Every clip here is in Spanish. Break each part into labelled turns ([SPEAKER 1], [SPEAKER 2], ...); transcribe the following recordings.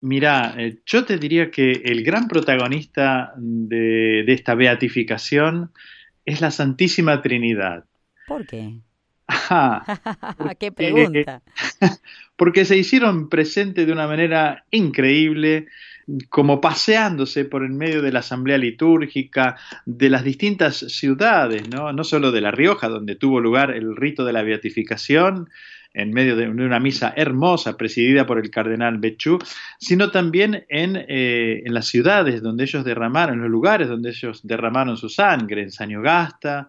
[SPEAKER 1] Mira, eh, yo te diría que el gran protagonista de, de esta beatificación es la Santísima Trinidad.
[SPEAKER 2] ¿Por qué?
[SPEAKER 1] Ajá,
[SPEAKER 2] ¡Qué pregunta!
[SPEAKER 1] Porque se hicieron presentes de una manera increíble, como paseándose por el medio de la asamblea litúrgica de las distintas ciudades, ¿no? no solo de La Rioja, donde tuvo lugar el rito de la beatificación, en medio de una misa hermosa presidida por el cardenal Bechú, sino también en, eh, en las ciudades donde ellos derramaron, en los lugares donde ellos derramaron su sangre, en Sañogasta,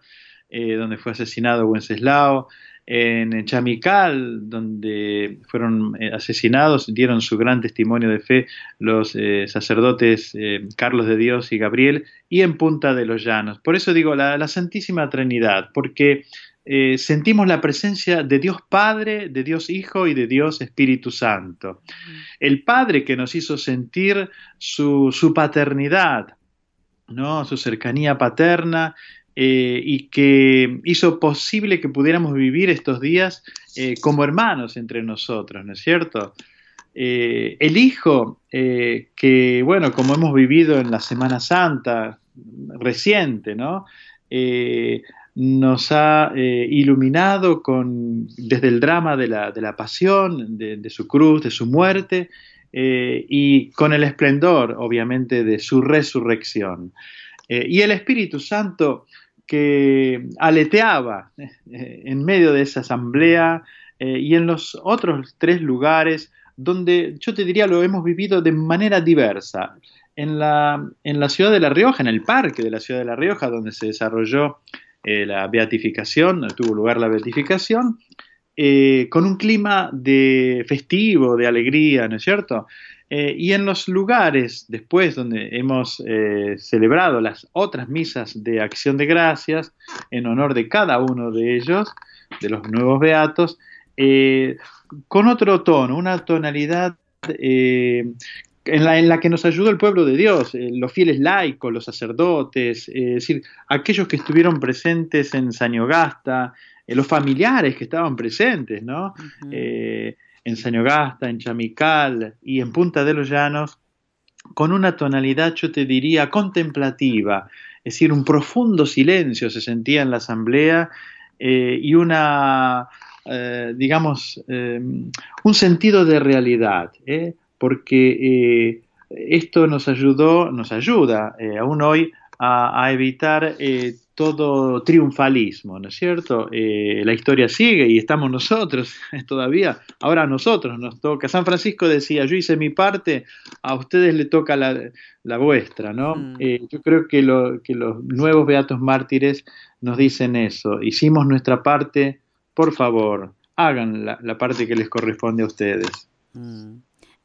[SPEAKER 1] eh, donde fue asesinado Wenceslao, en Chamical, donde fueron eh, asesinados, dieron su gran testimonio de fe los eh, sacerdotes Carlos de Dios y Gabriel, y en Punta de los Llanos. Por eso digo la, Santísima Trinidad, porque sentimos la presencia de Dios Padre, de Dios Hijo y de Dios Espíritu Santo. El Padre que nos hizo sentir su, su paternidad, ¿no? su cercanía paterna, eh, y que hizo posible que pudiéramos vivir estos días eh, como hermanos entre nosotros, ¿no es cierto? Eh, el Hijo, que bueno, como hemos vivido en la Semana Santa reciente, ¿no? Nos ha iluminado con, desde el drama de la, de la pasión, de, su cruz, de su muerte, y con el esplendor, obviamente, de su resurrección. y el Espíritu Santo que aleteaba eh, en medio de esa asamblea eh, y en los otros tres lugares donde yo te diría lo hemos vivido de manera diversa. En la, en la ciudad de La Rioja, en el parque de la ciudad de La Rioja, donde se desarrolló eh, la beatificación, tuvo lugar la beatificación, con un clima de festivo, de alegría, ¿no es cierto? Eh, y en los lugares después donde hemos eh, celebrado las otras misas de acción de gracias en honor de cada uno de ellos, de los nuevos beatos, eh, con otro tono, una tonalidad en la, en, la, que nos ayudó el pueblo de Dios, los fieles laicos, los sacerdotes, es decir, aquellos que estuvieron presentes en Sañogasta, los familiares que estaban presentes, ¿no? en Sañogasta, en Chamical y en Punta de los Llanos, con una tonalidad, yo te diría, contemplativa, es decir, un profundo silencio se sentía en la asamblea eh, y una, eh, digamos, eh, un sentido de realidad, porque esto nos ayudó, nos ayuda aún hoy a, a evitar todo triunfalismo, ¿no es cierto? Eh, la historia sigue y estamos nosotros todavía. Ahora a nosotros nos toca. San Francisco decía, yo hice mi parte, a ustedes le toca la, vuestra, ¿no? Mm. Eh, yo creo que, lo, que los nuevos beatos mártires nos dicen eso. Hicimos nuestra parte, por favor, hagan la, parte que les corresponde a ustedes.
[SPEAKER 2] Mm.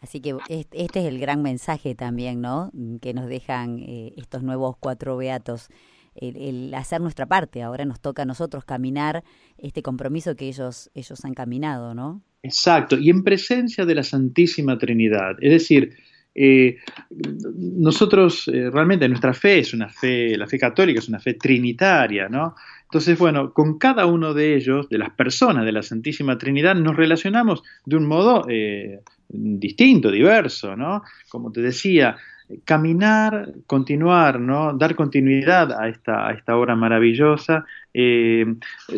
[SPEAKER 2] Así que este es el gran mensaje también, ¿no? Que nos dejan eh, estos nuevos cuatro beatos el, hacer nuestra parte. Ahora nos toca a nosotros caminar este compromiso que ellos, ellos han caminado, ¿no?
[SPEAKER 1] Exacto, y en presencia de la Santísima Trinidad. Es decir, eh, nosotros eh, realmente nuestra fe es una fe, la fe católica es una fe trinitaria, ¿no? Entonces, bueno, con cada uno de ellos, de las personas de la Santísima Trinidad, nos relacionamos de un modo eh, distinto, diverso, ¿no? Como te decía, caminar, continuar, ¿no? dar continuidad a esta, a esta obra maravillosa, eh,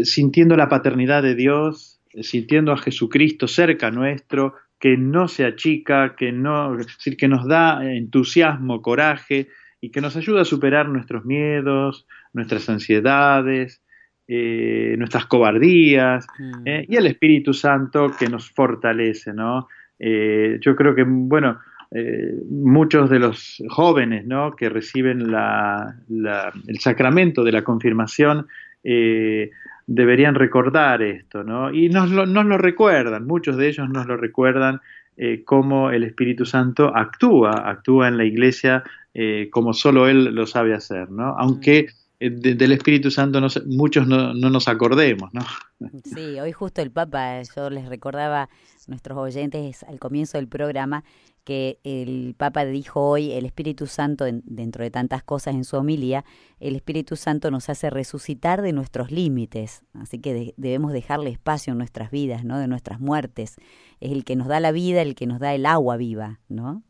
[SPEAKER 1] sintiendo la paternidad de Dios, sintiendo a Jesucristo cerca nuestro, que no se achica, que, no, decir, que nos da entusiasmo, coraje y que nos ayuda a superar nuestros miedos, nuestras ansiedades, eh, nuestras cobardías, mm. eh, y el Espíritu Santo que nos fortalece, ¿no? Yo creo que, bueno, eh, muchos de los jóvenes ¿no? que reciben la, el sacramento de la confirmación eh, deberían recordar esto, ¿no? Y nos lo, nos lo recuerdan, muchos de ellos nos lo recuerdan eh, cómo el Espíritu Santo actúa, actúa en la iglesia como solo Él lo sabe hacer, ¿no? Aunque del Espíritu Santo no, muchos no, no, nos acordemos, ¿no?
[SPEAKER 2] Sí, hoy justo el Papa, yo les recordaba a nuestros oyentes al comienzo del programa que el Papa dijo hoy, el Espíritu Santo, dentro de tantas cosas en su homilía, el Espíritu Santo nos hace resucitar de nuestros límites, así que debemos dejarle espacio en nuestras vidas, ¿no? De nuestras muertes. Es el que nos da la vida, el que nos da el agua viva, ¿no?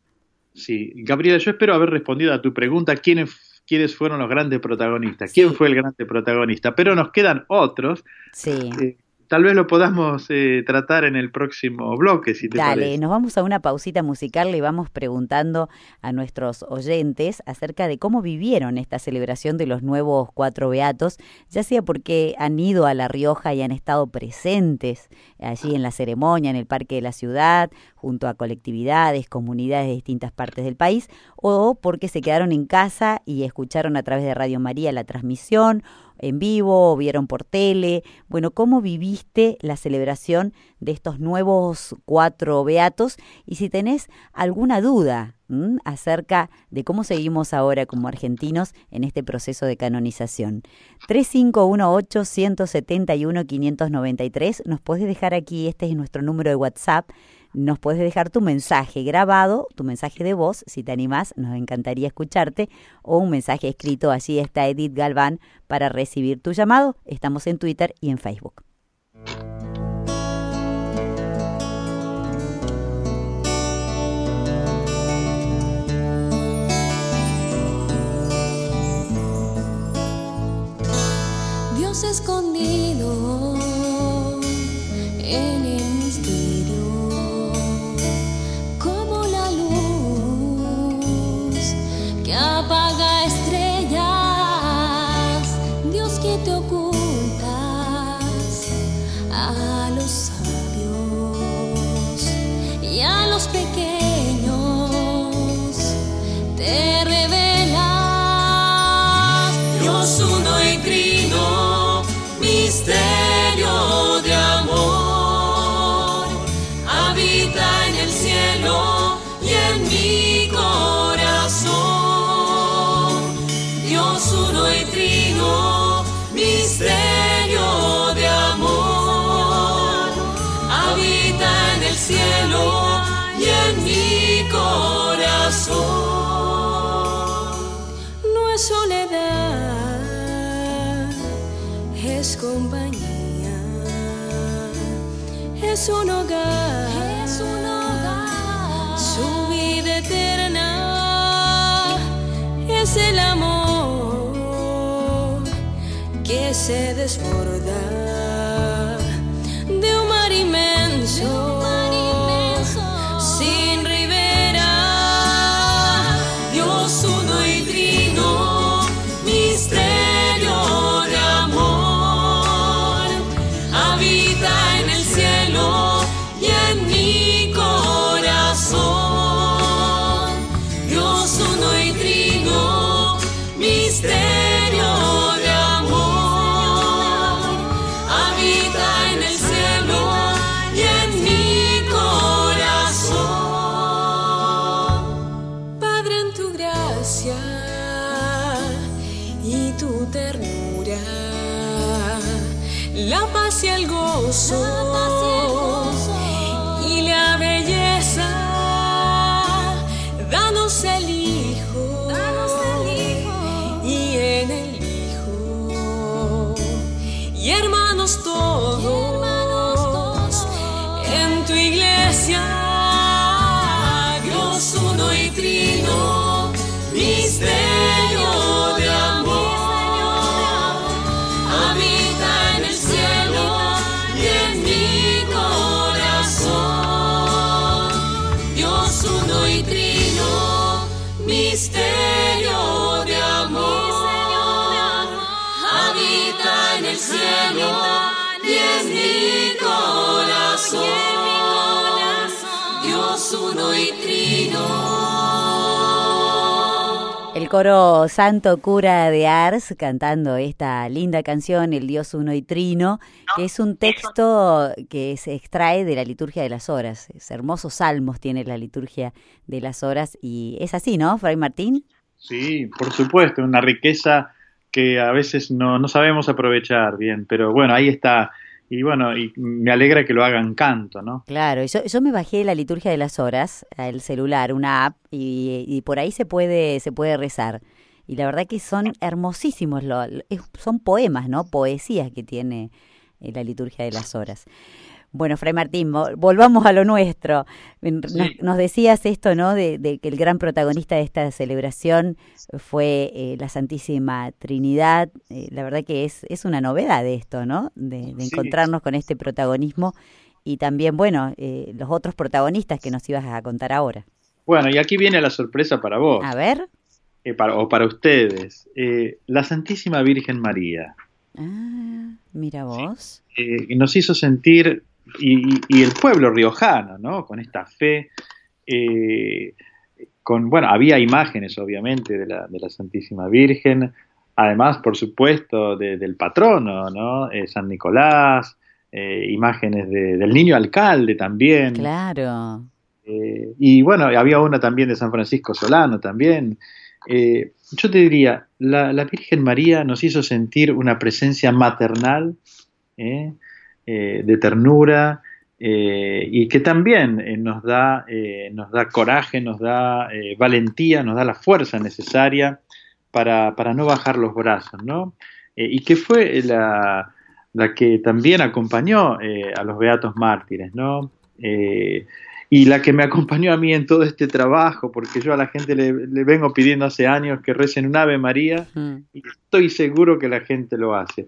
[SPEAKER 1] Sí, Gabriela, yo espero haber respondido a tu pregunta, ¿quiénes, quiénes fueron los grandes protagonistas? ¿Quién fue el grande protagonista? Pero nos quedan otros.
[SPEAKER 2] Sí.
[SPEAKER 1] Eh, tal vez lo podamos eh, tratar en el próximo bloque, si te
[SPEAKER 2] Dale, nos vamos a una pausita musical, le vamos preguntando a nuestros oyentes acerca de cómo vivieron esta celebración de los nuevos cuatro beatos, ya sea porque han ido a La Rioja y han estado presentes allí en la ceremonia, en el Parque de la Ciudad, junto a colectividades, comunidades de distintas partes del país, o porque se quedaron en casa y escucharon a través de Radio María la transmisión, en vivo o vieron por tele. Bueno, ¿cómo viviste la celebración de estos nuevos cuatro beatos? Y si tenés alguna duda acerca de cómo seguimos ahora como argentinos en este proceso de canonización. 3518-171-593, nos puedes dejar aquí, este es nuestro número de WhatsApp, nos puedes dejar tu mensaje grabado, tu mensaje de voz, si te animás, nos encantaría escucharte, o un mensaje escrito, allí está Edith Galván para recibir tu llamado. Estamos en Twitter y en Facebook.
[SPEAKER 3] Dios escondido es compañía, es un hogar, es un hogar, su vida eterna es el amor que se desborda de un mar inmenso, El
[SPEAKER 2] coro Santo Cura de Ars cantando esta linda canción, El Dios Uno y Trino, que es un texto que se extrae de la liturgia de las horas. Es hermosos salmos tiene la liturgia de las horas y es así, ¿no, Fray Martín?
[SPEAKER 1] Sí, por supuesto, una riqueza que a veces no, no sabemos aprovechar bien, pero bueno, ahí está. Y bueno, y me alegra que lo hagan canto, ¿no?
[SPEAKER 2] Claro, yo, yo me bajé la liturgia de las horas al celular, una app, y, y por ahí se puede, se puede rezar. Y la verdad que son hermosísimos, lo, son poemas, ¿no? Poesías que tiene eh, la liturgia de las horas. Bueno, Fray Martín, volvamos a lo nuestro. Nos, decías esto, ¿no? De, que el gran protagonista de esta celebración fue eh, la Santísima Trinidad. Eh, la verdad que es, es una novedad esto, ¿no? De, encontrarnos con este protagonismo y también, bueno, eh, los otros protagonistas que nos ibas a contar ahora.
[SPEAKER 1] Bueno, y aquí viene la sorpresa para vos.
[SPEAKER 2] A ver.
[SPEAKER 1] para, o para ustedes. la Santísima Virgen María.
[SPEAKER 2] Ah, mira vos.
[SPEAKER 1] nos hizo sentir y, el pueblo riojano, ¿no? Con esta fe, eh, con, bueno, había imágenes obviamente de la, de la Santísima Virgen, además, por supuesto, del patrono, ¿no? Eh, San Nicolás, eh, imágenes del niño alcalde también.
[SPEAKER 2] Claro.
[SPEAKER 1] y bueno, había una también de San Francisco Solano también. yo te diría, la, la, Virgen María nos hizo sentir una presencia maternal, ¿eh? Eh, de ternura eh, y que también eh, nos, da, nos da coraje, nos da valentía, nos da la fuerza necesaria para, no bajar los brazos, ¿no? y que fue la, la, que también acompañó a los beatos mártires, ¿no? y la que me acompañó a mí en todo este trabajo, porque yo a la gente le, vengo pidiendo hace años que recen un Ave María mm. y estoy seguro que la gente lo hace.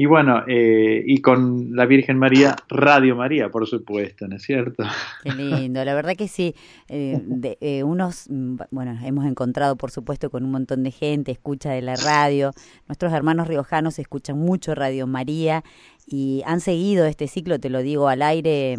[SPEAKER 1] Y bueno, eh, y con la Virgen María, Radio María, por supuesto, ¿no es cierto?
[SPEAKER 2] Qué lindo, la verdad que sí. Eh, eh, unos, mm, bueno, hemos encontrado, por supuesto, con un montón de gente, escucha de la radio. Nuestros hermanos riojanos escuchan mucho Radio María y han seguido este ciclo, te lo digo al aire,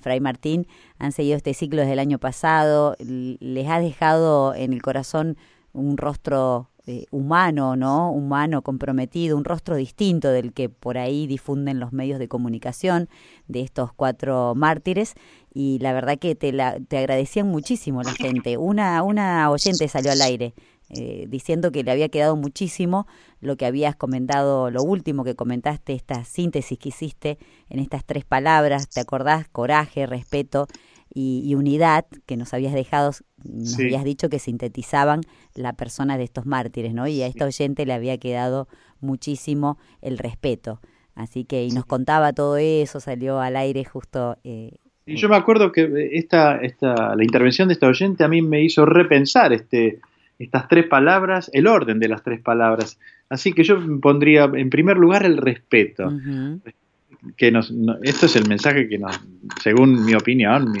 [SPEAKER 2] Fray Martín, han seguido este ciclo desde el año pasado. Les ha dejado en el corazón un rostro eh, humano, ¿no? Humano, comprometido, un rostro distinto del que por ahí difunden los medios de comunicación de estos cuatro mártires. Y la verdad que te, la, te agradecían muchísimo la gente. Una, una oyente salió al aire eh, diciendo que le había quedado muchísimo lo que habías comentado, lo último que comentaste, esta síntesis que hiciste en estas tres palabras, ¿te acordás? Coraje, respeto y, unidad que nos habías dejado, nos habías dicho que sintetizaban la persona de estos mártires, ¿no? Y a esta oyente le había quedado muchísimo el respeto. Así que, y nos contaba todo eso, salió al aire justo.
[SPEAKER 1] Eh, y yo me acuerdo que esta, esta, la intervención de esta oyente a mí me hizo repensar este, estas tres palabras, el orden de las tres palabras. Así que yo pondría en primer lugar el respeto que nos, esto es el mensaje que nos, según mi opinión,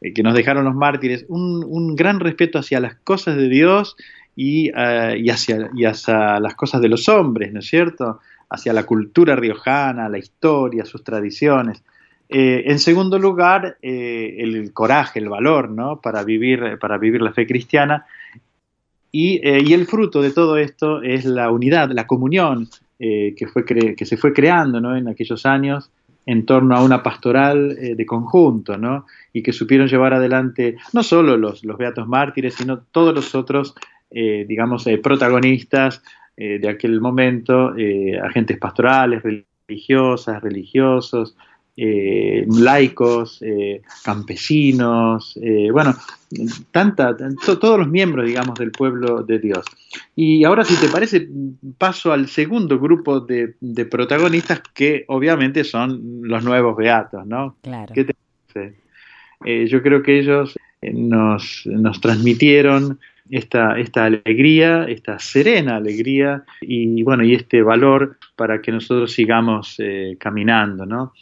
[SPEAKER 1] eh, que nos dejaron los mártires, un, un, gran respeto hacia las cosas de Dios y, uh, y, hacia, y hacia las cosas de los hombres, ¿no es cierto? Hacia la cultura riojana, la historia, sus tradiciones. Eh, en segundo lugar, eh, el coraje, el valor, ¿no? Para vivir, para vivir la fe cristiana. Y, eh, y, el fruto de todo esto es la unidad, la comunión, eh, que, fue que se fue creando ¿no? en aquellos años en torno a una pastoral eh, de conjunto, ¿no? y que supieron llevar adelante no solo los, los beatos mártires, sino todos los otros, eh, digamos, protagonistas de aquel momento, agentes pastorales, religiosas, religiosos, eh, laicos, eh, campesinos, eh, bueno, tanta, todos los miembros, digamos, del pueblo de Dios. Y ahora, si te parece, paso al segundo grupo de, protagonistas que obviamente son los nuevos beatos, ¿no?
[SPEAKER 2] Claro.
[SPEAKER 1] ¿Qué te parece? yo creo que ellos nos, nos transmitieron esta, esta alegría, esta serena alegría y bueno, y este valor para que nosotros sigamos caminando, ¿no?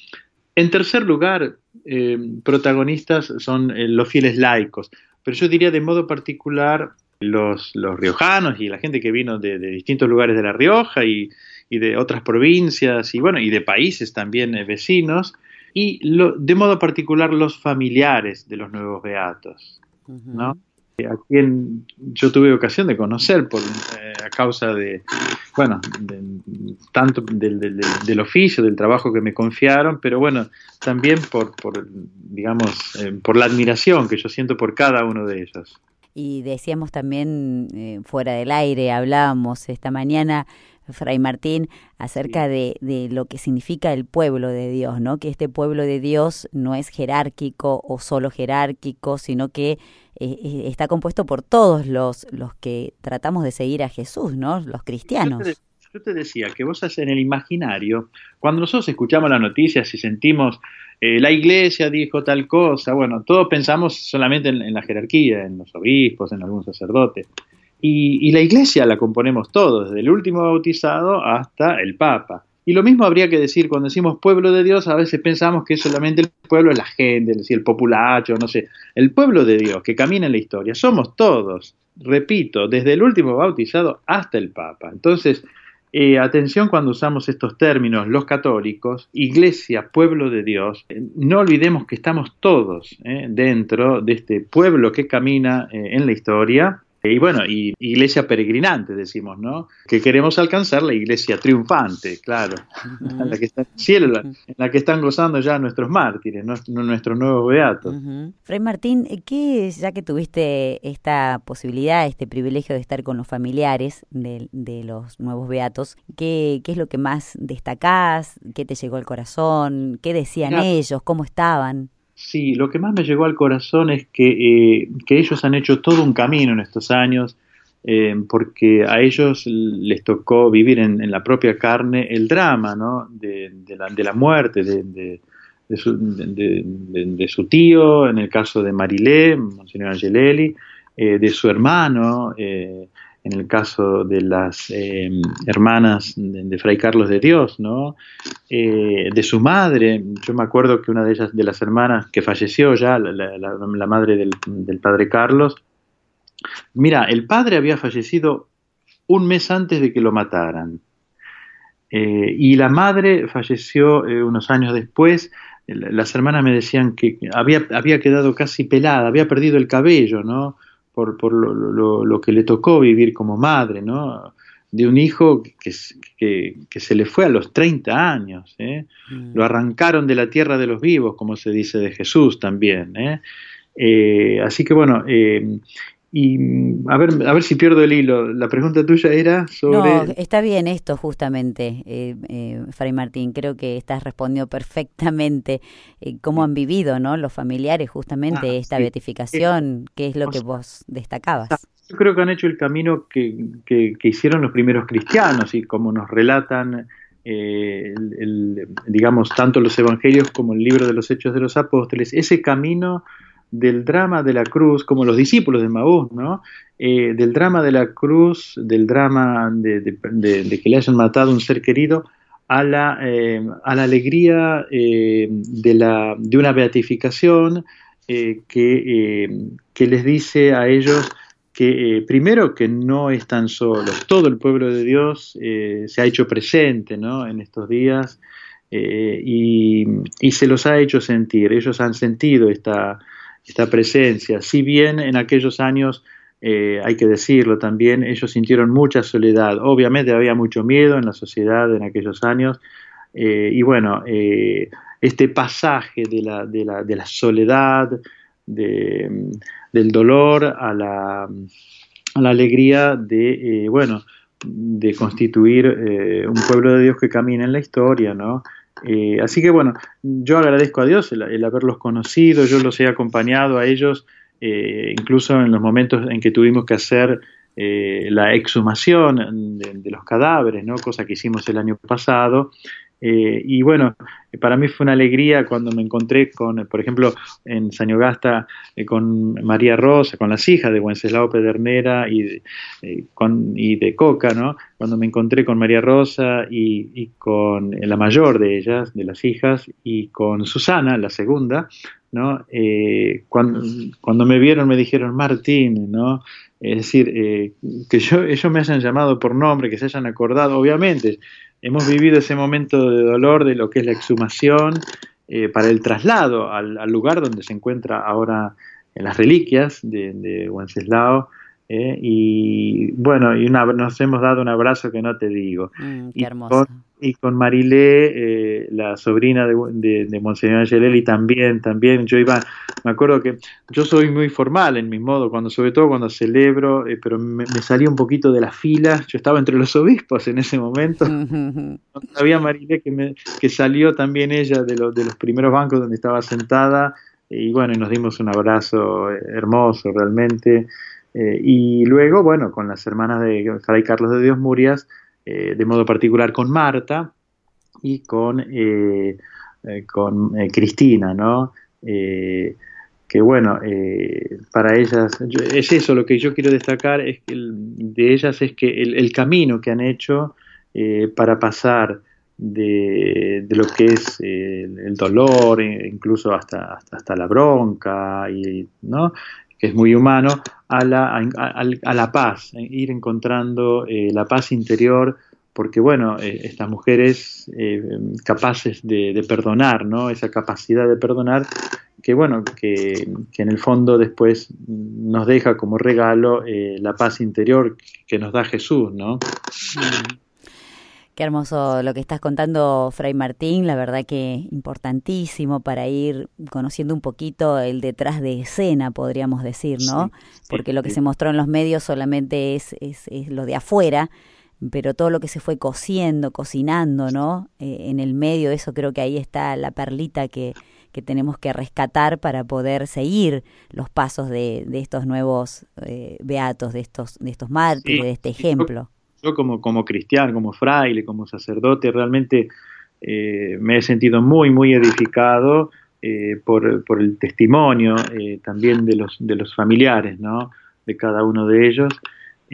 [SPEAKER 1] En tercer lugar, eh, protagonistas son eh, los fieles laicos, pero yo diría de modo particular los, los riojanos y la gente que vino de, distintos lugares de La Rioja y, de otras provincias y bueno, y de países también eh, vecinos, y de modo particular los familiares de los nuevos beatos, ¿no? a quien yo tuve ocasión de conocer por, a causa de, bueno, tanto del, oficio, del trabajo que me confiaron, pero bueno, también por, por digamos, eh, por la admiración que yo siento por cada uno de ellos.
[SPEAKER 2] Y decíamos también eh, fuera del aire, hablábamos esta mañana Fray Martín, acerca de, de, lo que significa el pueblo de Dios, ¿no? Que este pueblo de Dios no es jerárquico o solo jerárquico, sino que eh, eh, está compuesto por todos los, los que tratamos de seguir a Jesús, ¿no? Los cristianos.
[SPEAKER 1] yo te decía que vos en el imaginario, cuando nosotros escuchamos las noticias y sentimos eh, la iglesia dijo tal cosa, bueno, todos pensamos solamente en, la jerarquía, en los obispos, en algún sacerdote. Y, y, la iglesia la componemos todos, desde el último bautizado hasta el Papa. Y lo mismo habría que decir cuando decimos pueblo de Dios, a veces pensamos que solamente el pueblo es la gente, es el populacho, no sé. El pueblo de Dios que camina en la historia, somos todos, repito, desde el último bautizado hasta el Papa. Entonces, eh, atención cuando usamos estos términos, los católicos, iglesia, pueblo de Dios, eh, no olvidemos que estamos todos eh, dentro de este pueblo que camina en la historia y bueno, y iglesia peregrinante, decimos, ¿no? Que queremos alcanzar la iglesia triunfante, claro, en la que está cielo, en la que están gozando ya nuestros mártires, nuestros nuevos beatos.
[SPEAKER 2] Fray Martín, ¿qué, ya que tuviste esta posibilidad, este privilegio de estar con los familiares de, de los nuevos beatos, ¿qué, ¿qué, es lo que más destacás? ¿Qué te llegó al corazón? ¿Qué decían ellos? ¿Cómo estaban?
[SPEAKER 1] Sí, lo que más me llegó al corazón es que, eh, que ellos han hecho todo un camino en estos años, eh, porque a ellos les tocó vivir en, la propia carne el drama ¿no? de, la, de la, muerte de, de, su, de, su, tío, en el caso de Marilé, Monseñor Angelelli, eh, de su hermano, en el caso de las eh, hermanas de, Fray Carlos de Dios, ¿no? Eh, de su madre, yo me acuerdo que una de ellas, de las hermanas que falleció ya, la, madre del, padre Carlos, mira, el padre había fallecido un mes antes de que lo mataran. Eh, y la madre falleció unos años después. Las hermanas me decían que había, había quedado casi pelada, había perdido el cabello, ¿no? Por, por lo, lo, que le tocó vivir como madre, ¿no? De un hijo que, que, que se le fue a los 30 años, ¿eh? Mm. Lo arrancaron de la tierra de los vivos, como se dice de Jesús también, ¿eh? eh así que bueno, eh, y a ver, a ver si pierdo el hilo. La pregunta tuya era sobre.
[SPEAKER 2] No, está bien esto justamente, eh, eh, Fray Martín. Creo que estás respondiendo perfectamente eh, cómo han vivido, ¿no? Los familiares justamente ah, esta beatificación. ¿Qué es lo que vos destacabas?
[SPEAKER 1] Yo creo que han hecho el camino que, que, hicieron los primeros cristianos y como nos relatan. el, digamos, tanto los evangelios como el libro de los Hechos de los Apóstoles, ese camino del drama de la cruz, como los discípulos de Maús, ¿no? Eh, del drama de la cruz, del drama de, que le hayan matado un ser querido, a la, eh, a la alegría eh, de, la, de una beatificación que, que, les dice a ellos que primero que no están solos, todo el pueblo de Dios se ha hecho presente ¿no? en estos días y, y, se los ha hecho sentir, ellos han sentido esta, esta presencia. Si bien en aquellos años, eh, hay que decirlo también, ellos sintieron mucha soledad. Obviamente había mucho miedo en la sociedad en aquellos años. Eh, y bueno, eh, este pasaje de la, de la, de la soledad, de, del dolor a la, a la alegría de, bueno, de constituir un pueblo de Dios que camina en la historia, ¿no? Eh, así que bueno, yo agradezco a Dios el, haberlos conocido, yo los he acompañado a ellos, eh, incluso en los momentos en que tuvimos que hacer eh, la exhumación de, de, los cadáveres, ¿no? cosa que hicimos el año pasado, eh, y bueno, para mí fue una alegría cuando me encontré con, por ejemplo, en Sañogasta, eh, con María Rosa, con las hijas de Wenceslao Pedernera y de, eh, con, y de Coca, ¿no? Cuando me encontré con María Rosa y, y, con la mayor de ellas, de las hijas, y con Susana, la segunda, ¿no? cuando, cuando me vieron me dijeron Martín, ¿no? Es decir, que yo, ellos me hayan llamado por nombre, que se hayan acordado, obviamente, hemos vivido ese momento de dolor de lo que es la exhumación eh, para el traslado al, lugar donde se encuentra ahora en las reliquias de, de Wenceslao. Eh, y bueno, y una, nos hemos dado un abrazo que no te digo.
[SPEAKER 2] Mm, qué hermoso.
[SPEAKER 1] y con Marilé, eh, la sobrina de, de, de Monseñor Angelelli, también, también, yo iba, me acuerdo que yo soy muy formal en mi modo, cuando sobre todo cuando celebro, eh, pero me, salí un poquito de la fila, yo estaba entre los obispos en ese momento, había Marilé que, me, que salió también ella de, los de los primeros bancos donde estaba sentada, y bueno, y nos dimos un abrazo hermoso realmente, eh, y luego, bueno, con las hermanas de Fray Carlos de Dios Murias, de modo particular con Marta y con, con Cristina, ¿no? que bueno, para ellas, es eso lo que yo quiero destacar es que de ellas es que el, camino que han hecho para pasar de, lo que es el dolor, incluso hasta, hasta, la bronca, y, ¿no? que es muy humano, a la, a, la paz, eh, ir encontrando eh, la paz interior, porque bueno, eh, estas mujeres capaces de, perdonar, ¿no? Esa capacidad de perdonar, que bueno, que, en el fondo después nos deja como regalo la paz interior que nos da Jesús, ¿no? Mm.
[SPEAKER 2] Qué hermoso lo que estás contando, Fray Martín, la verdad que importantísimo para ir conociendo un poquito el detrás de escena, podríamos decir, ¿no? Porque lo que se mostró en los medios solamente es, es, lo de afuera, pero todo lo que se fue cociendo, cocinando, ¿no? Eh, en el medio, eso creo que ahí está la perlita que, que tenemos que rescatar para poder seguir los pasos de, de estos nuevos eh, beatos, de estos, de estos mártires, de este ejemplo
[SPEAKER 1] yo como, como cristiano, como fraile, como sacerdote, realmente eh, me he sentido muy, muy edificado eh, por, por, el testimonio eh, también de los, de los familiares, ¿no? De cada uno de ellos.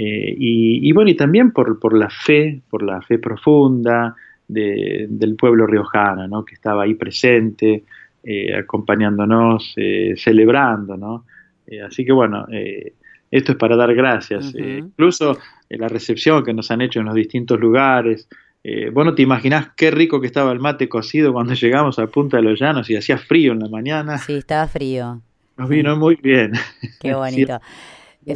[SPEAKER 1] Y, y, bueno, y también por, por la fe, por la fe profunda del pueblo riojano, ¿no? Que estaba ahí presente, acompañándonos, celebrando, ¿no? así que bueno, esto es para dar gracias. Eh, incluso eh, la recepción que nos han hecho en los distintos lugares. Eh, vos no te imaginás qué rico que estaba el mate cocido cuando llegamos a Punta de los Llanos y hacía frío en la mañana.
[SPEAKER 2] Sí, estaba frío.
[SPEAKER 1] Nos vino muy bien.
[SPEAKER 2] Qué bonito.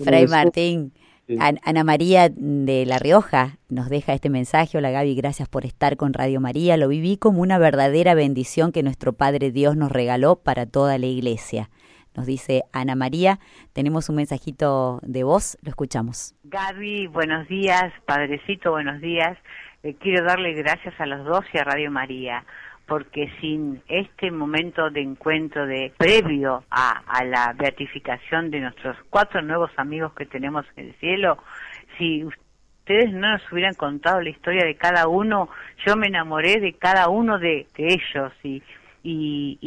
[SPEAKER 2] Fray Martín, Ana María de La Rioja nos deja este mensaje. Hola Gaby, gracias por estar con Radio María. Lo viví como una verdadera bendición que nuestro Padre Dios nos regaló para toda la iglesia nos dice Ana María. Tenemos un mensajito de voz, lo escuchamos.
[SPEAKER 4] Gaby, buenos días, Padrecito, buenos días. Eh, quiero darle gracias a los dos y a Radio María, porque sin este momento de encuentro de previo a, a la beatificación de nuestros cuatro nuevos amigos que tenemos en el cielo, si ustedes no nos hubieran contado la historia de cada uno, yo me enamoré de cada uno de, de ellos y y,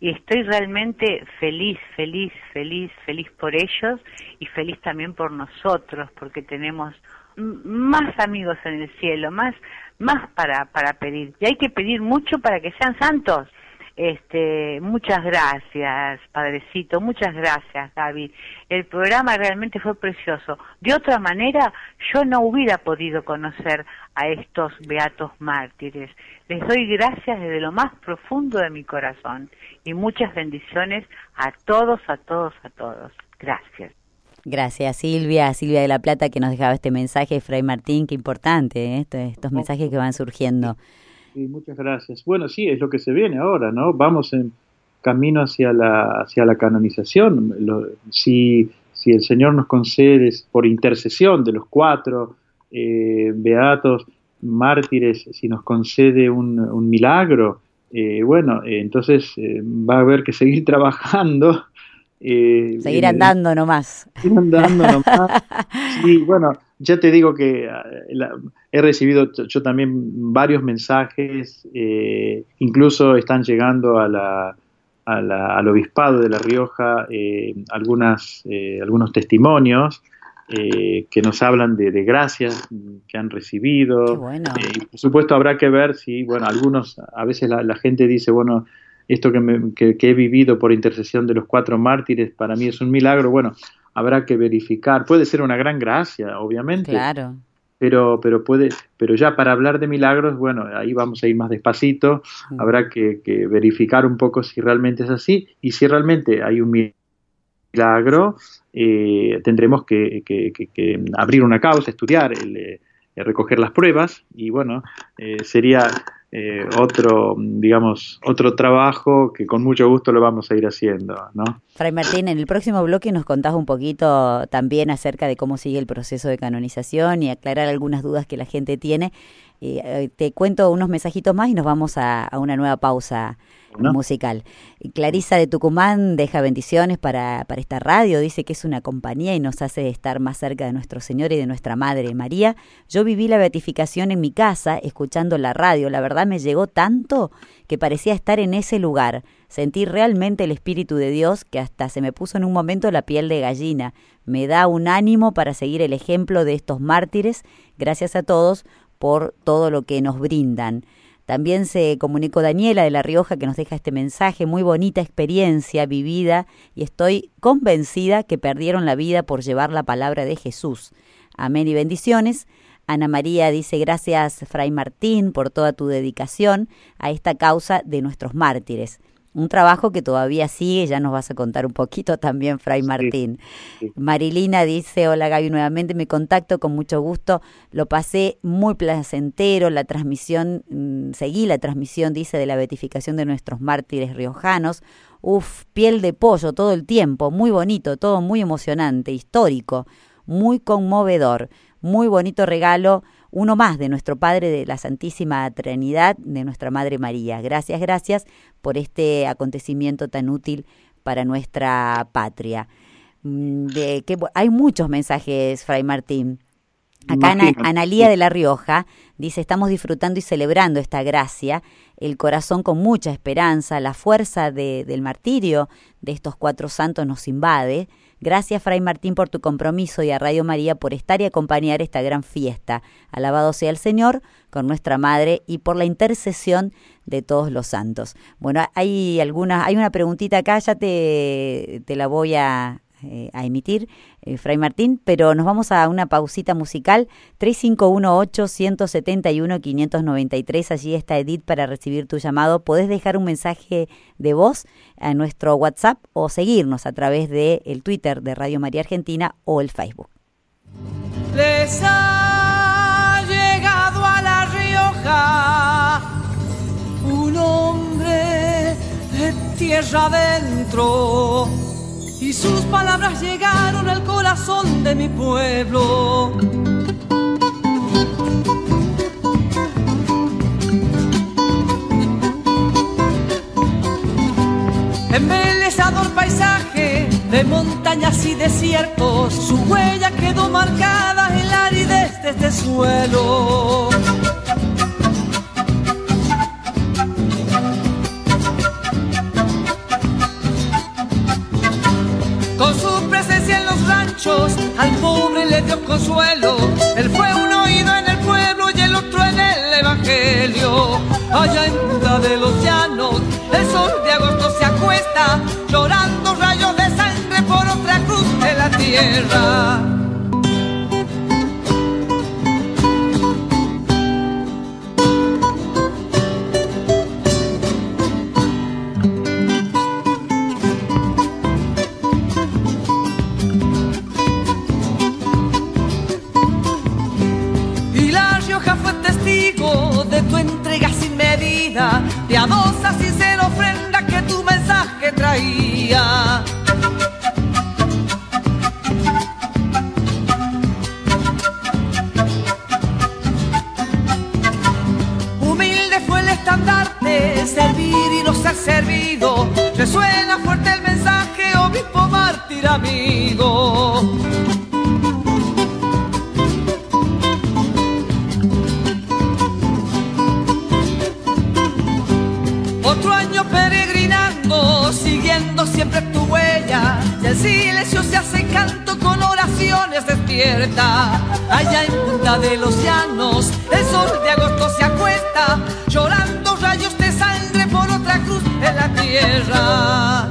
[SPEAKER 4] y, estoy realmente feliz, feliz, feliz, feliz por ellos y feliz también por nosotros, porque tenemos más amigos en el cielo, más, más para, para pedir. Y hay que pedir mucho para que sean santos. Este, muchas gracias, Padrecito, muchas gracias, David. El programa realmente fue precioso. De otra manera, yo no hubiera podido conocer a estos beatos mártires. Les doy gracias desde lo más profundo de mi corazón y muchas bendiciones a todos, a todos, a todos. Gracias.
[SPEAKER 2] Gracias Silvia, Silvia de la Plata que nos dejaba este mensaje, Fray Martín, qué importante, ¿eh? estos mensajes que van surgiendo.
[SPEAKER 1] Sí, muchas gracias. Bueno, sí, es lo que se viene ahora, ¿no? Vamos en camino hacia la, hacia la canonización. si, si el Señor nos concede por intercesión de los cuatro eh, beatos mártires, si nos concede un, un milagro, eh, bueno, eh, entonces va a haber que seguir trabajando.
[SPEAKER 2] Seguir andando nomás.
[SPEAKER 1] Seguir andando nomás. Sí, bueno, ya te digo que he recibido yo también varios mensajes, eh, incluso están llegando a la, al obispado de La Rioja eh, algunas, eh, algunos testimonios que nos hablan de, gracias que han recibido. por supuesto habrá que ver si, bueno, algunos, a veces la, gente dice, bueno, esto que, que he vivido por intercesión de los cuatro mártires para mí es un milagro. Bueno, habrá que verificar. Puede ser una gran gracia, obviamente.
[SPEAKER 2] Claro
[SPEAKER 1] pero, pero puede, pero ya para hablar de milagros, bueno, ahí vamos a ir más despacito, habrá que, verificar un poco si realmente es así y si realmente hay un milagro, eh, tendremos que, abrir una causa, estudiar, el, eh, recoger las pruebas y bueno, eh, sería eh, otro, digamos, otro trabajo que con mucho gusto lo vamos a ir haciendo, ¿no?
[SPEAKER 2] Fray Martín, en el próximo bloque nos contás un poquito también acerca de cómo sigue el proceso de canonización y aclarar algunas dudas que la gente tiene. Eh, te cuento unos mensajitos más y nos vamos a, a una nueva pausa musical. Clarisa de Tucumán deja bendiciones para, para esta radio, dice que es una compañía y nos hace estar más cerca de nuestro Señor y de nuestra Madre María. Yo viví la beatificación en mi casa escuchando la radio, la verdad me llegó tanto que parecía estar en ese lugar. Sentí realmente el Espíritu de Dios que hasta se me puso en un momento la piel de gallina. Me da un ánimo para seguir el ejemplo de estos mártires. Gracias a todos por todo lo que nos brindan. También se comunicó Daniela de La Rioja que nos deja este mensaje, muy bonita experiencia vivida y estoy convencida que perdieron la vida por llevar la palabra de Jesús. Amén y bendiciones. Ana María dice gracias Fray Martín por toda tu dedicación a esta causa de nuestros mártires. Un trabajo que todavía sigue, ya nos vas a contar un poquito también, Fray Martín.
[SPEAKER 1] sí.
[SPEAKER 2] Marilina dice, hola Gaby, nuevamente me contacto con mucho gusto, lo pasé muy placentero, la transmisión, mm, seguí la transmisión, dice, de la beatificación de nuestros mártires riojanos, uf, piel de pollo todo el tiempo, muy bonito, todo muy emocionante, histórico, muy conmovedor, muy bonito regalo, uno más de nuestro Padre de la Santísima Trinidad, de nuestra Madre María. Gracias, gracias por este acontecimiento tan útil para nuestra patria. Mm, De que, hay muchos mensajes, Fray Martín. Acá Ana. Analía de La Rioja dice, estamos disfrutando y celebrando esta gracia, el corazón con mucha esperanza, la fuerza de- del martirio de estos cuatro santos nos invade. Gracias, Fray Martín, por tu compromiso y a Radio María por estar y acompañar esta gran fiesta. Alabado sea el Señor con nuestra Madre y por la intercesión de todos los santos. Bueno, hay alguna, hay una preguntita acá, ya te, te la voy a, eh, a emitir, eh, Fray Martín, pero nos vamos a una pausita musical. 3518-171-593, allí está Edith para recibir tu llamado. Podés dejar un mensaje de voz a nuestro WhatsApp o seguirnos a través del el Twitter de Radio María Argentina o el Facebook.
[SPEAKER 5] Les ha llegado a La Rioja un hombre de tierra adentro y sus palabras llegaron al corazón de mi pueblo. Embelezador paisaje de montañas y desiertos, su huella quedó marcada en la aridez de este suelo. Al pobre le dio consuelo. Él fue un oído en el pueblo y el otro en el evangelio. Allá en Buda de los llanos, el sol de agosto se acuesta, llorando rayos de sangre por otra cruz de la tierra. Siguiendo siempre tu huella. Y el silencio se hace canto con oraciones despierta. Allá en punta de los llanos, el sol de agosto se acuesta, llorando rayos de sangre por otra cruz en la tierra.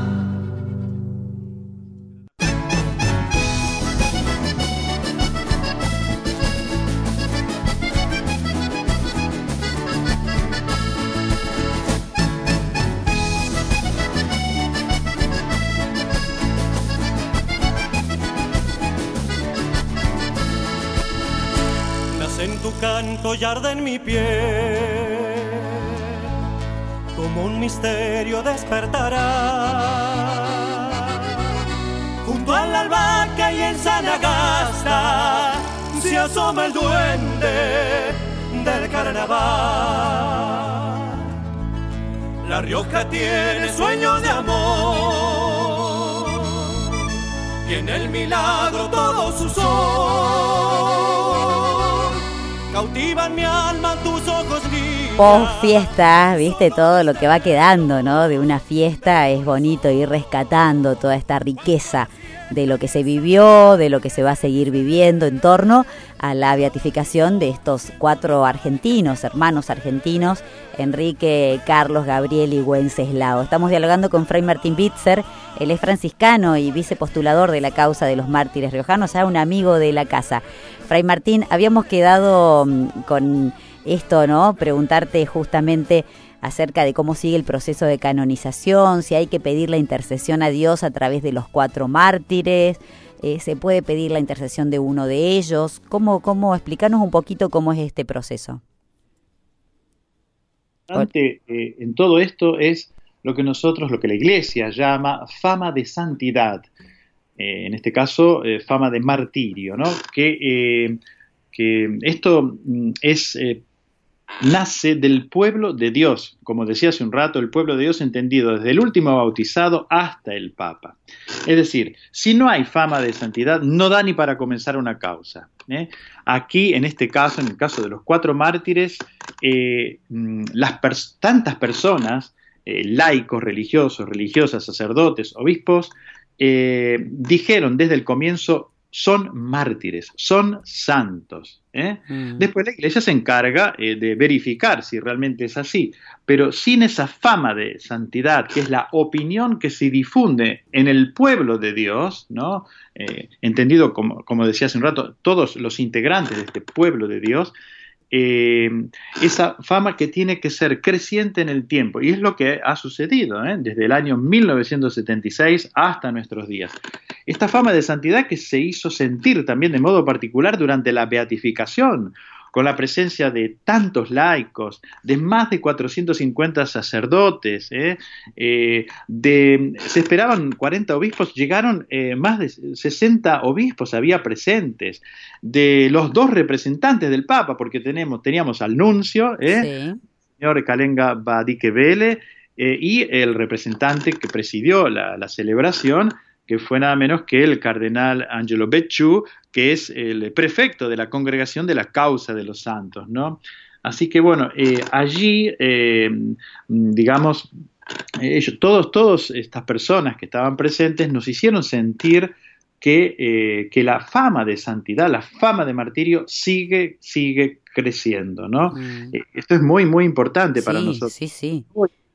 [SPEAKER 6] Arde en mi piel, como un misterio despertará. Junto a la albahaca y en Sanagasta se asoma el duende del carnaval. La Rioja tiene sueños de amor y en el milagro todo su sol. Cautivan mi alma tus ojos.
[SPEAKER 2] Post fiesta, viste todo lo que va quedando, ¿no? De una fiesta es bonito ir rescatando toda esta riqueza de lo que se vivió, de lo que se va a seguir viviendo en torno a la beatificación de estos cuatro argentinos, hermanos argentinos, Enrique, Carlos, Gabriel y Wenceslao. Estamos dialogando con Fray Martín Bitzer, él es franciscano y vicepostulador de la causa de los mártires riojanos, ya un amigo de la casa. Fray Martín, habíamos quedado mm, con esto, ¿no? Preguntarte justamente acerca de cómo sigue el proceso de canonización, si hay que pedir la intercesión a Dios a través de los cuatro mártires, eh, se puede pedir la intercesión de uno de ellos. ¿Cómo, cómo explicarnos un poquito cómo es este proceso?
[SPEAKER 1] Eh, en todo esto es lo que nosotros, lo que la Iglesia llama fama de santidad, eh, en este caso fama de martirio, ¿no? Que, que esto mm, es nace del pueblo de Dios, como decía hace un rato, el pueblo de Dios entendido desde el último bautizado hasta el Papa. Es decir, si no hay fama de santidad, no da ni para comenzar una causa. ¿eh? Aquí, en este caso, en el caso de los cuatro mártires, eh, mm, las tantas personas, eh, laicos, religiosos, religiosas, sacerdotes, obispos, dijeron desde el comienzo, son mártires, son santos. ¿Eh? Mm. Después la iglesia se encarga eh, de verificar si realmente es así, pero sin esa fama de santidad, que es la opinión que se difunde en el pueblo de Dios, ¿no? Eh, entendido como, como decía hace un rato, todos los integrantes de este pueblo de Dios, eh, esa fama que tiene que ser creciente en el tiempo. Y es lo que ha sucedido ¿eh? desde el año 1976 hasta nuestros días. Esta fama de santidad que se hizo sentir también de modo particular durante la beatificación, con la presencia de tantos laicos, de más de 450 sacerdotes, ¿eh? Eh, de, se esperaban 40 obispos, llegaron eh, más de 60 obispos, había presentes, de los dos representantes del Papa, porque tenemos, teníamos al nuncio, el señor Kalenga Badike Vele, y el representante que presidió la, la celebración, que fue nada menos que el cardenal Angelo Becciu, que es el prefecto de la congregación de la causa de los santos, ¿no? Así que bueno, eh, allí, eh, digamos, ellos, todos, todas estas personas que estaban presentes nos hicieron sentir que, eh, que, la fama de santidad, la fama de martirio sigue, sigue creciendo, ¿no? Mm. esto es muy, muy importante para nosotros.
[SPEAKER 2] Sí, sí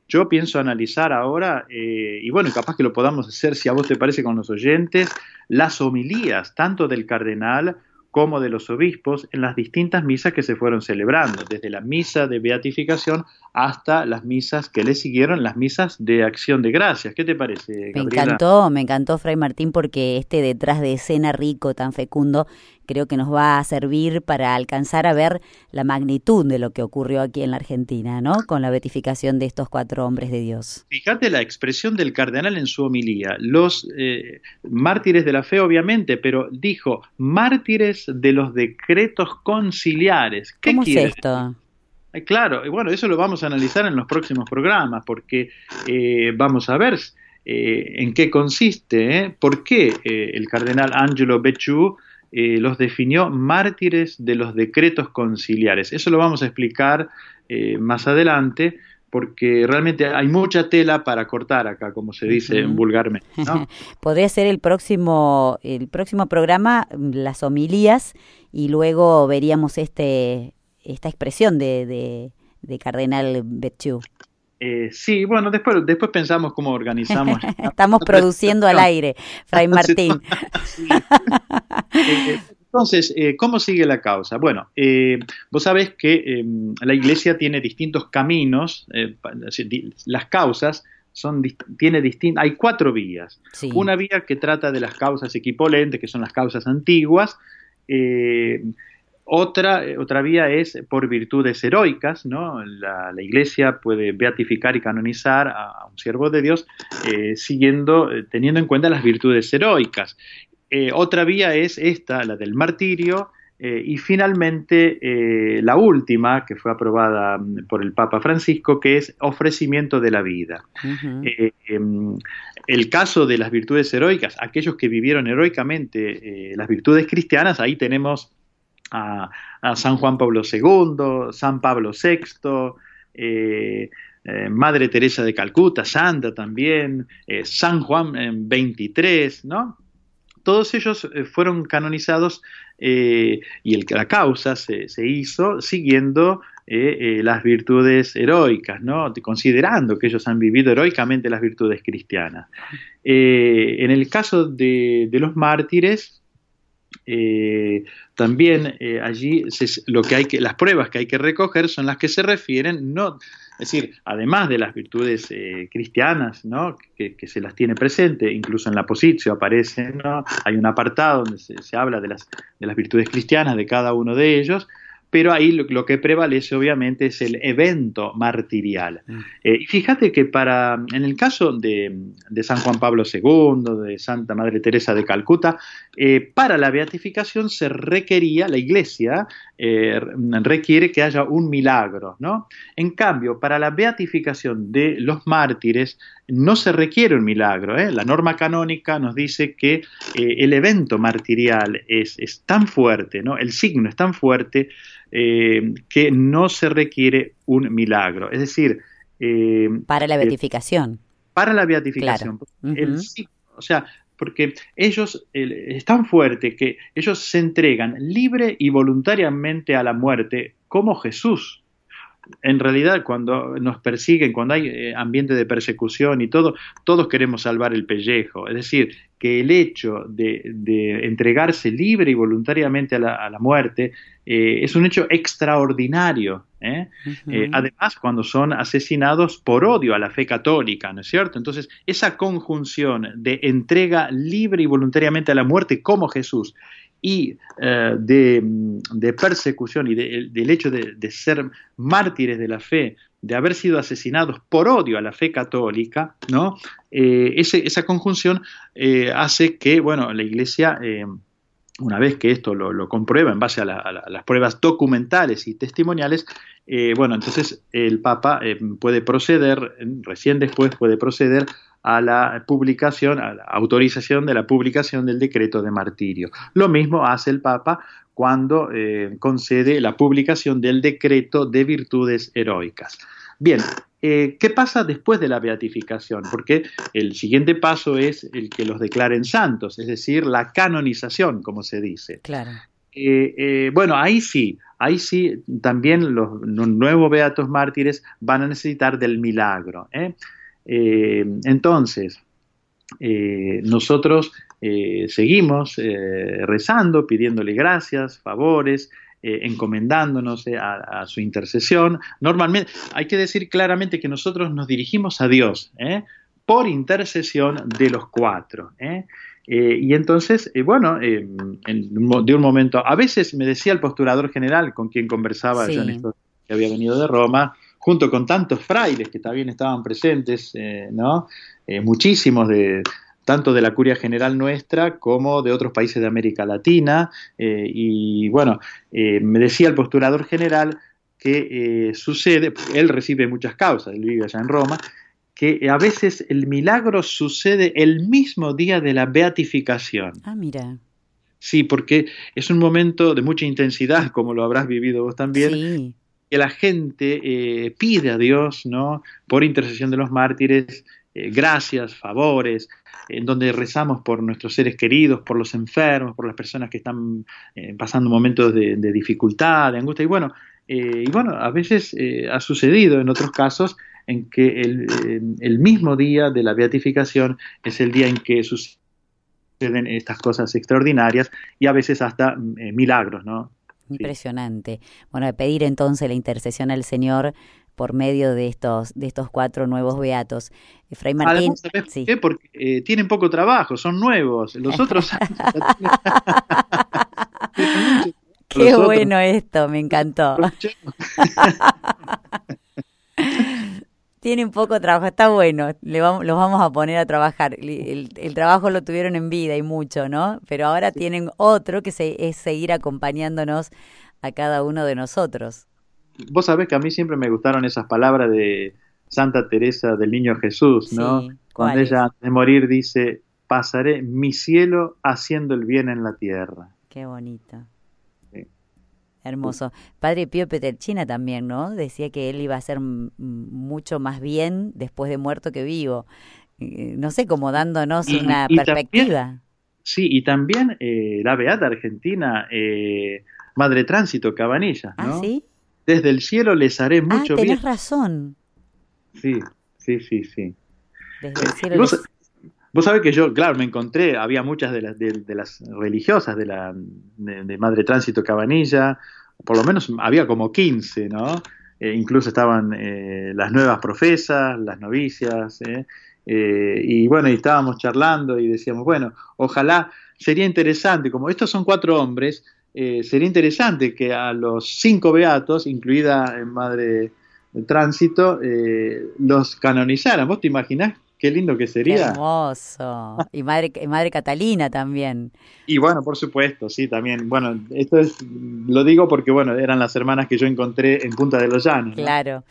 [SPEAKER 1] yo pienso analizar ahora, eh, y bueno, capaz que lo podamos hacer, si a vos te parece, con los oyentes, las homilías, tanto del cardenal como de los obispos, en las distintas misas que se fueron celebrando, desde la misa de beatificación hasta las misas que le siguieron, las misas de acción de gracias. ¿Qué te parece?
[SPEAKER 2] Me encantó, me encantó, Fray Martín, porque este detrás de escena rico, tan fecundo, creo que nos va a servir para alcanzar a ver la magnitud de lo que ocurrió aquí en la Argentina, ¿no? Con la beatificación de estos cuatro hombres de Dios.
[SPEAKER 1] Fíjate la expresión del cardenal en su homilía, los eh, mártires de la fe, obviamente, pero dijo mártires de los decretos conciliares.
[SPEAKER 2] ¿Qué ¿Cómo es esto?
[SPEAKER 1] Eh, claro, y bueno, eso lo vamos a analizar en los próximos programas, porque eh, vamos a ver en qué consiste, por qué el cardenal Angelo Becciu eh, los definió mártires de los decretos conciliares. Eso lo vamos a explicar eh, más adelante porque realmente hay mucha tela para cortar acá, como se dice vulgarmente.
[SPEAKER 2] Podría ser el próximo, el próximo programa, las homilías, y luego veríamos este, esta expresión de, de, Cardenal Betchú.
[SPEAKER 1] Eh, sí, bueno, después, después pensamos cómo organizamos.
[SPEAKER 2] Estamos produciendo al aire, Fray Martín.
[SPEAKER 1] Eh, entonces, eh, ¿cómo sigue la causa? Bueno, vos sabés que em, la Iglesia tiene distintos caminos, las causas son tiene hay cuatro vías. Una vía que trata de las causas equipolentes, que son las causas antiguas. Otra, eh, otra vía es por virtudes heroicas, ¿no? La, iglesia puede beatificar y canonizar a, un siervo de Dios eh, siguiendo, eh, teniendo en cuenta las virtudes heroicas. otra vía es esta, la del martirio, Eh, y finalmente, eh, la última, que fue aprobada mm, por el Papa Francisco, que es ofrecimiento de la vida. Eh, em, el caso de las virtudes heroicas, aquellos que vivieron heroicamente las virtudes cristianas, ahí tenemos a, San Juan Pablo II, San Pablo VI, Madre Teresa de Calcuta, Santa también, San Juan 23, ¿no? Todos ellos fueron canonizados eh, y el, la causa se, hizo siguiendo eh, eh, las virtudes heroicas, ¿no? considerando que ellos han vivido heroicamente las virtudes cristianas. en el caso de, los mártires, también allí lo que hay que, las pruebas que hay que recoger son las que se refieren no es decir, además de las virtudes eh, cristianas, ¿no? Que, se las tiene presente, incluso en la posición aparece, ¿no? hay un apartado donde se, se habla de las, de las virtudes cristianas de cada uno de ellos, pero ahí lo, que prevalece obviamente es el evento martirial. Mm. Eh, y fíjate que para, en el caso de, San Juan Pablo II, de Santa Madre Teresa de Calcuta, eh, para la beatificación se requería, la iglesia eh, requiere que haya un milagro, ¿no? En cambio, para la beatificación de los mártires no se requiere un milagro. La norma canónica nos dice que el evento martirial es, es tan fuerte, ¿no? El signo es tan fuerte eh, que no se requiere un milagro. Es decir...
[SPEAKER 2] Eh, para la eh, beatificación.
[SPEAKER 1] para la beatificación. o sea, porque ellos es tan fuerte que ellos se entregan libre y voluntariamente a la muerte como Jesús en realidad cuando nos persiguen, cuando hay eh, ambiente de persecución y todo, todos queremos salvar el pellejo. Es decir, que el hecho de, entregarse libre y voluntariamente a la, muerte eh, es un hecho extraordinario. ¿eh? además, cuando son asesinados por odio a la fe católica, ¿no es cierto? Entonces, esa conjunción de entrega libre y voluntariamente a la muerte como Jesús y eh, de, persecución y del hecho de, ser mártires de la fe, de haber sido asesinados por odio a la fe católica, ¿no? Eh, esa conjunción eh, hace que, bueno, la Iglesia, una vez que esto lo, comprueba en base a, a, las pruebas documentales y testimoniales, bueno, entonces el Papa puede proceder, recién después puede proceder a la publicación, a la autorización de la publicación del decreto de martirio. Lo mismo hace el Papa cuando eh, concede la publicación del decreto de virtudes heroicas. Bien, eh, ¿qué pasa después de la beatificación? Porque el siguiente paso es el que los declaren santos, es decir, la canonización, como se dice.
[SPEAKER 2] Claro.
[SPEAKER 1] Eh, bueno, ahí sí, ahí sí también los, nuevos beatos mártires van a necesitar del milagro. Entonces, nosotros eh, seguimos rezando, pidiéndole gracias, favores, encomendándonos a, su intercesión. Normalmente, hay que decir claramente que nosotros nos dirigimos a Dios por intercesión de los cuatro. y entonces, bueno, de un momento, a veces me decía el postulador general con quien conversaba yo en que había venido de Roma, junto con tantos frailes que también estaban presentes, eh, ¿no? Eh, muchísimos de tanto de la curia general nuestra como de otros países de América Latina. Eh, y bueno, me decía el postulador general que sucede, él recibe muchas causas, él vive allá en Roma, que a veces el milagro sucede el mismo día de la beatificación.
[SPEAKER 2] Ah, mira.
[SPEAKER 1] Sí, porque es un momento de mucha intensidad, como lo habrás vivido vos también. Sí que la gente eh, pide a Dios, ¿no? Por intercesión de los mártires, eh, gracias, favores, en donde rezamos por nuestros seres queridos, por los enfermos, por las personas que están eh, pasando momentos de, dificultad, de angustia. Y bueno, y bueno, a veces ha sucedido en otros casos en que el, mismo día de la beatificación es el día en que suceden estas cosas extraordinarias y a veces hasta milagros, ¿no?
[SPEAKER 2] Impresionante. Bueno, pedir entonces la intercesión al Señor por medio de estos de estos cuatro nuevos beatos.
[SPEAKER 1] Fray Martín, sí. qué? Porque eh, tienen poco trabajo, son nuevos. Los otros.
[SPEAKER 2] qué bueno esto, me encantó. Tienen poco trabajo, está bueno, Le vamos, los vamos a poner a trabajar. El, trabajo lo tuvieron en vida y mucho, ¿no? Pero ahora tienen otro que se, es seguir acompañándonos a cada uno de nosotros.
[SPEAKER 1] Vos sabés que a mí siempre me gustaron esas palabras de Santa Teresa del Niño Jesús, ¿no? Cuando ella antes de morir dice, pasaré mi cielo haciendo el bien en la tierra.
[SPEAKER 2] Qué bonito. Hermoso. Padre Pío Peterchina también, ¿no? Decía que él iba a ser mucho más bien después de muerto que vivo. Eh, no sé, como dándonos una perspectiva.
[SPEAKER 1] sí, y también eh, la Beata Argentina, eh, Madre Tránsito Cabanilla, ¿no?
[SPEAKER 2] ¿Ah, sí?
[SPEAKER 1] Desde el cielo les haré ah, mucho ah,
[SPEAKER 2] tenés razón.
[SPEAKER 1] Sí, sí, sí, sí. Desde el cielo Vos sabés que yo, claro, me encontré, había muchas de las, de, las religiosas de la de, Madre Tránsito Cabanilla, por lo menos había como 15, ¿no? Eh, incluso estaban eh, las nuevas profesas, las novicias, ¿eh? y bueno, y estábamos charlando y decíamos, bueno, ojalá sería interesante, como estos son cuatro hombres, sería interesante que a los cinco beatos, incluida Madre Tránsito, los canonizaran. ¿Vos te imaginás Qué lindo que sería.
[SPEAKER 2] hermoso. Y madre, madre Catalina también.
[SPEAKER 1] Y bueno, por supuesto, sí, también. Bueno, esto es, lo digo porque, bueno, eran las hermanas que yo encontré en Punta de los Llanos.
[SPEAKER 2] Claro.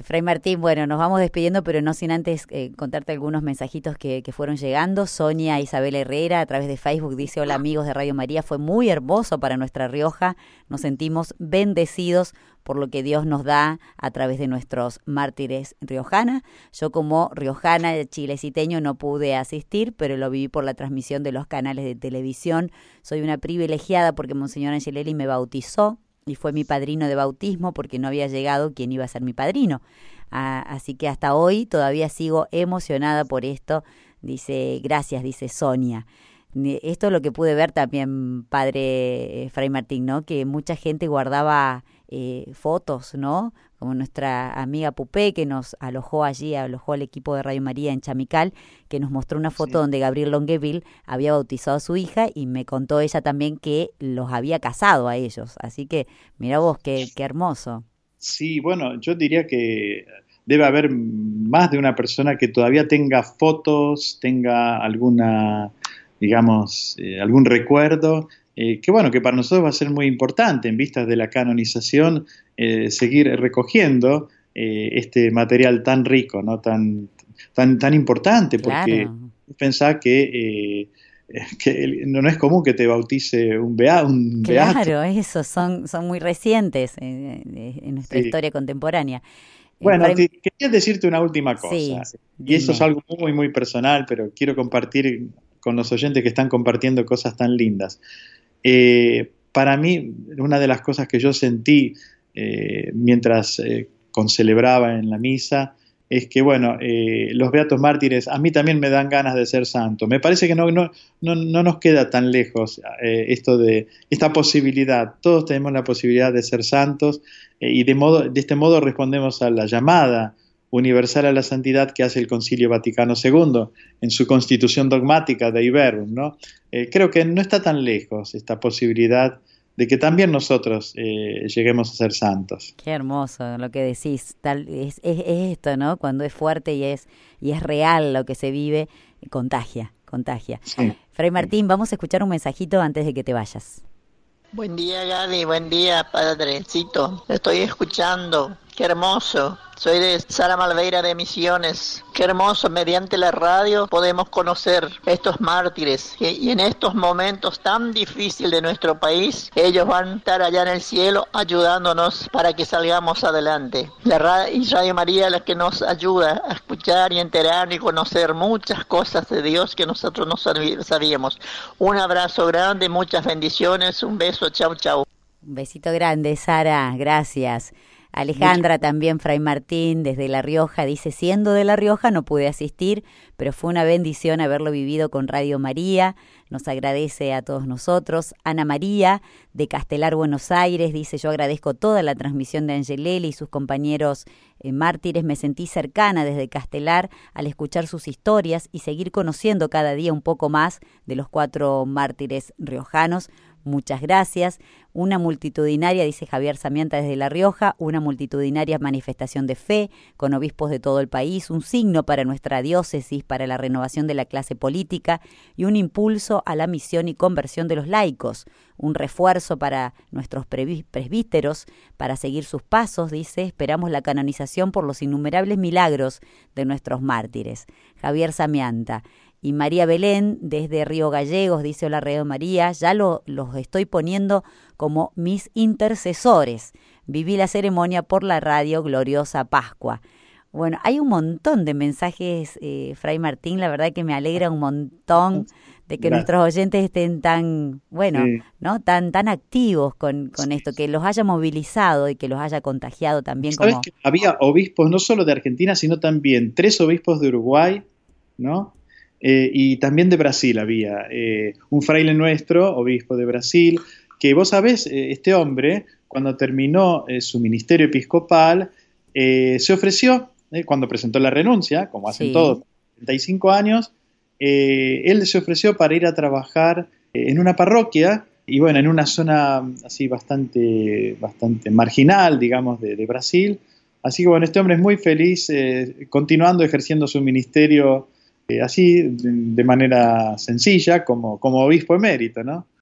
[SPEAKER 2] Fray Martín, bueno, nos vamos despidiendo, pero no sin antes eh, contarte algunos mensajitos que, que, fueron llegando. Sonia Isabel Herrera, a través de Facebook, dice: Hola amigos de Radio María, fue muy hermoso para nuestra Rioja. Nos sentimos bendecidos por lo que Dios nos da a través de nuestros mártires riojana. Yo como riojana chileciteño no pude asistir, pero lo viví por la transmisión de los canales de televisión. Soy una privilegiada porque Monseñor Angelelli me bautizó y fue mi padrino de bautismo porque no había llegado quien iba a ser mi padrino. Ah, así que hasta hoy todavía sigo emocionada por esto. Dice, gracias, dice Sonia. Esto es lo que pude ver también, padre eh, Fray Martín, ¿no? Que mucha gente guardaba eh, fotos, ¿no? Como nuestra amiga Pupé, que nos alojó allí, alojó al equipo de Radio María en Chamical, que nos mostró una foto donde Gabriel Longueville había bautizado a su hija y me contó ella también que los había casado a ellos. Así que, mira vos, qué, qué hermoso.
[SPEAKER 1] Sí, bueno, yo diría que debe haber más de una persona que todavía tenga fotos, tenga alguna, digamos, eh, algún recuerdo eh, que bueno, que para nosotros va a ser muy importante en vistas de la canonización eh, seguir recogiendo este material tan rico, ¿no? tan, tan, tan importante, porque pensá que, que no, es común que te bautice un, bea, un
[SPEAKER 2] Claro, eso, son, son muy recientes en, nuestra historia contemporánea.
[SPEAKER 1] Bueno, quería decirte una última cosa, y eso es algo muy, muy personal, pero quiero compartir con los oyentes que están compartiendo cosas tan lindas. Eh, para mí, una de las cosas que yo sentí eh, mientras eh, concelebraba en la misa es que, bueno, los Beatos Mártires a mí también me dan ganas de ser santo. Me parece que no, no, no, no nos queda tan lejos esto de esta posibilidad. Todos tenemos la posibilidad de ser santos y de, modo, de este modo respondemos a la llamada universal a la santidad que hace el Concilio Vaticano II en su constitución dogmática de Iberum. ¿no? Eh, creo que no está tan lejos esta posibilidad de que también nosotros eh, lleguemos a ser santos.
[SPEAKER 2] Qué hermoso lo que decís. Tal, es, esto, ¿no? Cuando es fuerte y es, y es real lo que se vive, contagia, contagia. Fray Martín, vamos a escuchar un mensajito antes de que te vayas.
[SPEAKER 7] Buen día, Gali. Buen día, Padrecito. Estoy escuchando. Qué hermoso. Soy de Sara Malveira de Misiones. Qué hermoso, mediante la radio podemos conocer estos mártires y en estos momentos tan difíciles de nuestro país, ellos van a estar allá en el cielo ayudándonos para que salgamos adelante. La radio, María es la que nos ayuda a escuchar y enterar y conocer muchas cosas de Dios que nosotros no sabíamos. Un abrazo grande, muchas bendiciones, un beso, chau chau.
[SPEAKER 2] Un besito grande, Sara, gracias. Alejandra también, Fray Martín, desde La Rioja, dice, siendo de La Rioja no pude asistir, pero fue una bendición haberlo vivido con Radio María, nos agradece a todos nosotros. Ana María, de Castelar, Buenos Aires, dice, yo agradezco toda la transmisión de Angelelli y sus compañeros eh, mártires, me sentí cercana desde Castelar al escuchar sus historias y seguir conociendo cada día un poco más de los cuatro mártires riojanos Muchas gracias. Una multitudinaria, dice Javier Samianta desde La Rioja, una multitudinaria manifestación de fe con obispos de todo el país, un signo para nuestra diócesis, para la renovación de la clase política y un impulso a la misión y conversión de los laicos, un refuerzo para nuestros presbíteros para seguir sus pasos, dice, esperamos la canonización por los innumerables milagros de nuestros mártires. Javier Samianta y María Belén desde Río Gallegos, dice Hola Radio María, ya lo, los estoy poniendo como mis intercesores. Viví la ceremonia por la radio Gloriosa Pascua. Bueno, hay un montón de mensajes, eh, Fray Martín, la verdad que me alegra un montón de que nuestros oyentes estén tan, bueno, ¿no? Tan, tan activos con, con esto, que los haya movilizado y que los haya contagiado también
[SPEAKER 1] como... Que había obispos no solo de Argentina, sino también tres obispos de Uruguay, ¿no? Eh, y también de Brasil había eh, un fraile nuestro, obispo de Brasil, que vos sabés, eh, este hombre, cuando terminó su ministerio episcopal, se ofreció, cuando presentó la renuncia, como hacen todos, 35 años, él se ofreció para ir a trabajar en una parroquia y bueno, en una zona así bastante, bastante marginal, digamos, de, de Brasil. Así que bueno, este hombre es muy feliz continuando ejerciendo su ministerio así de, manera sencilla como, como obispo emérito, ¿no?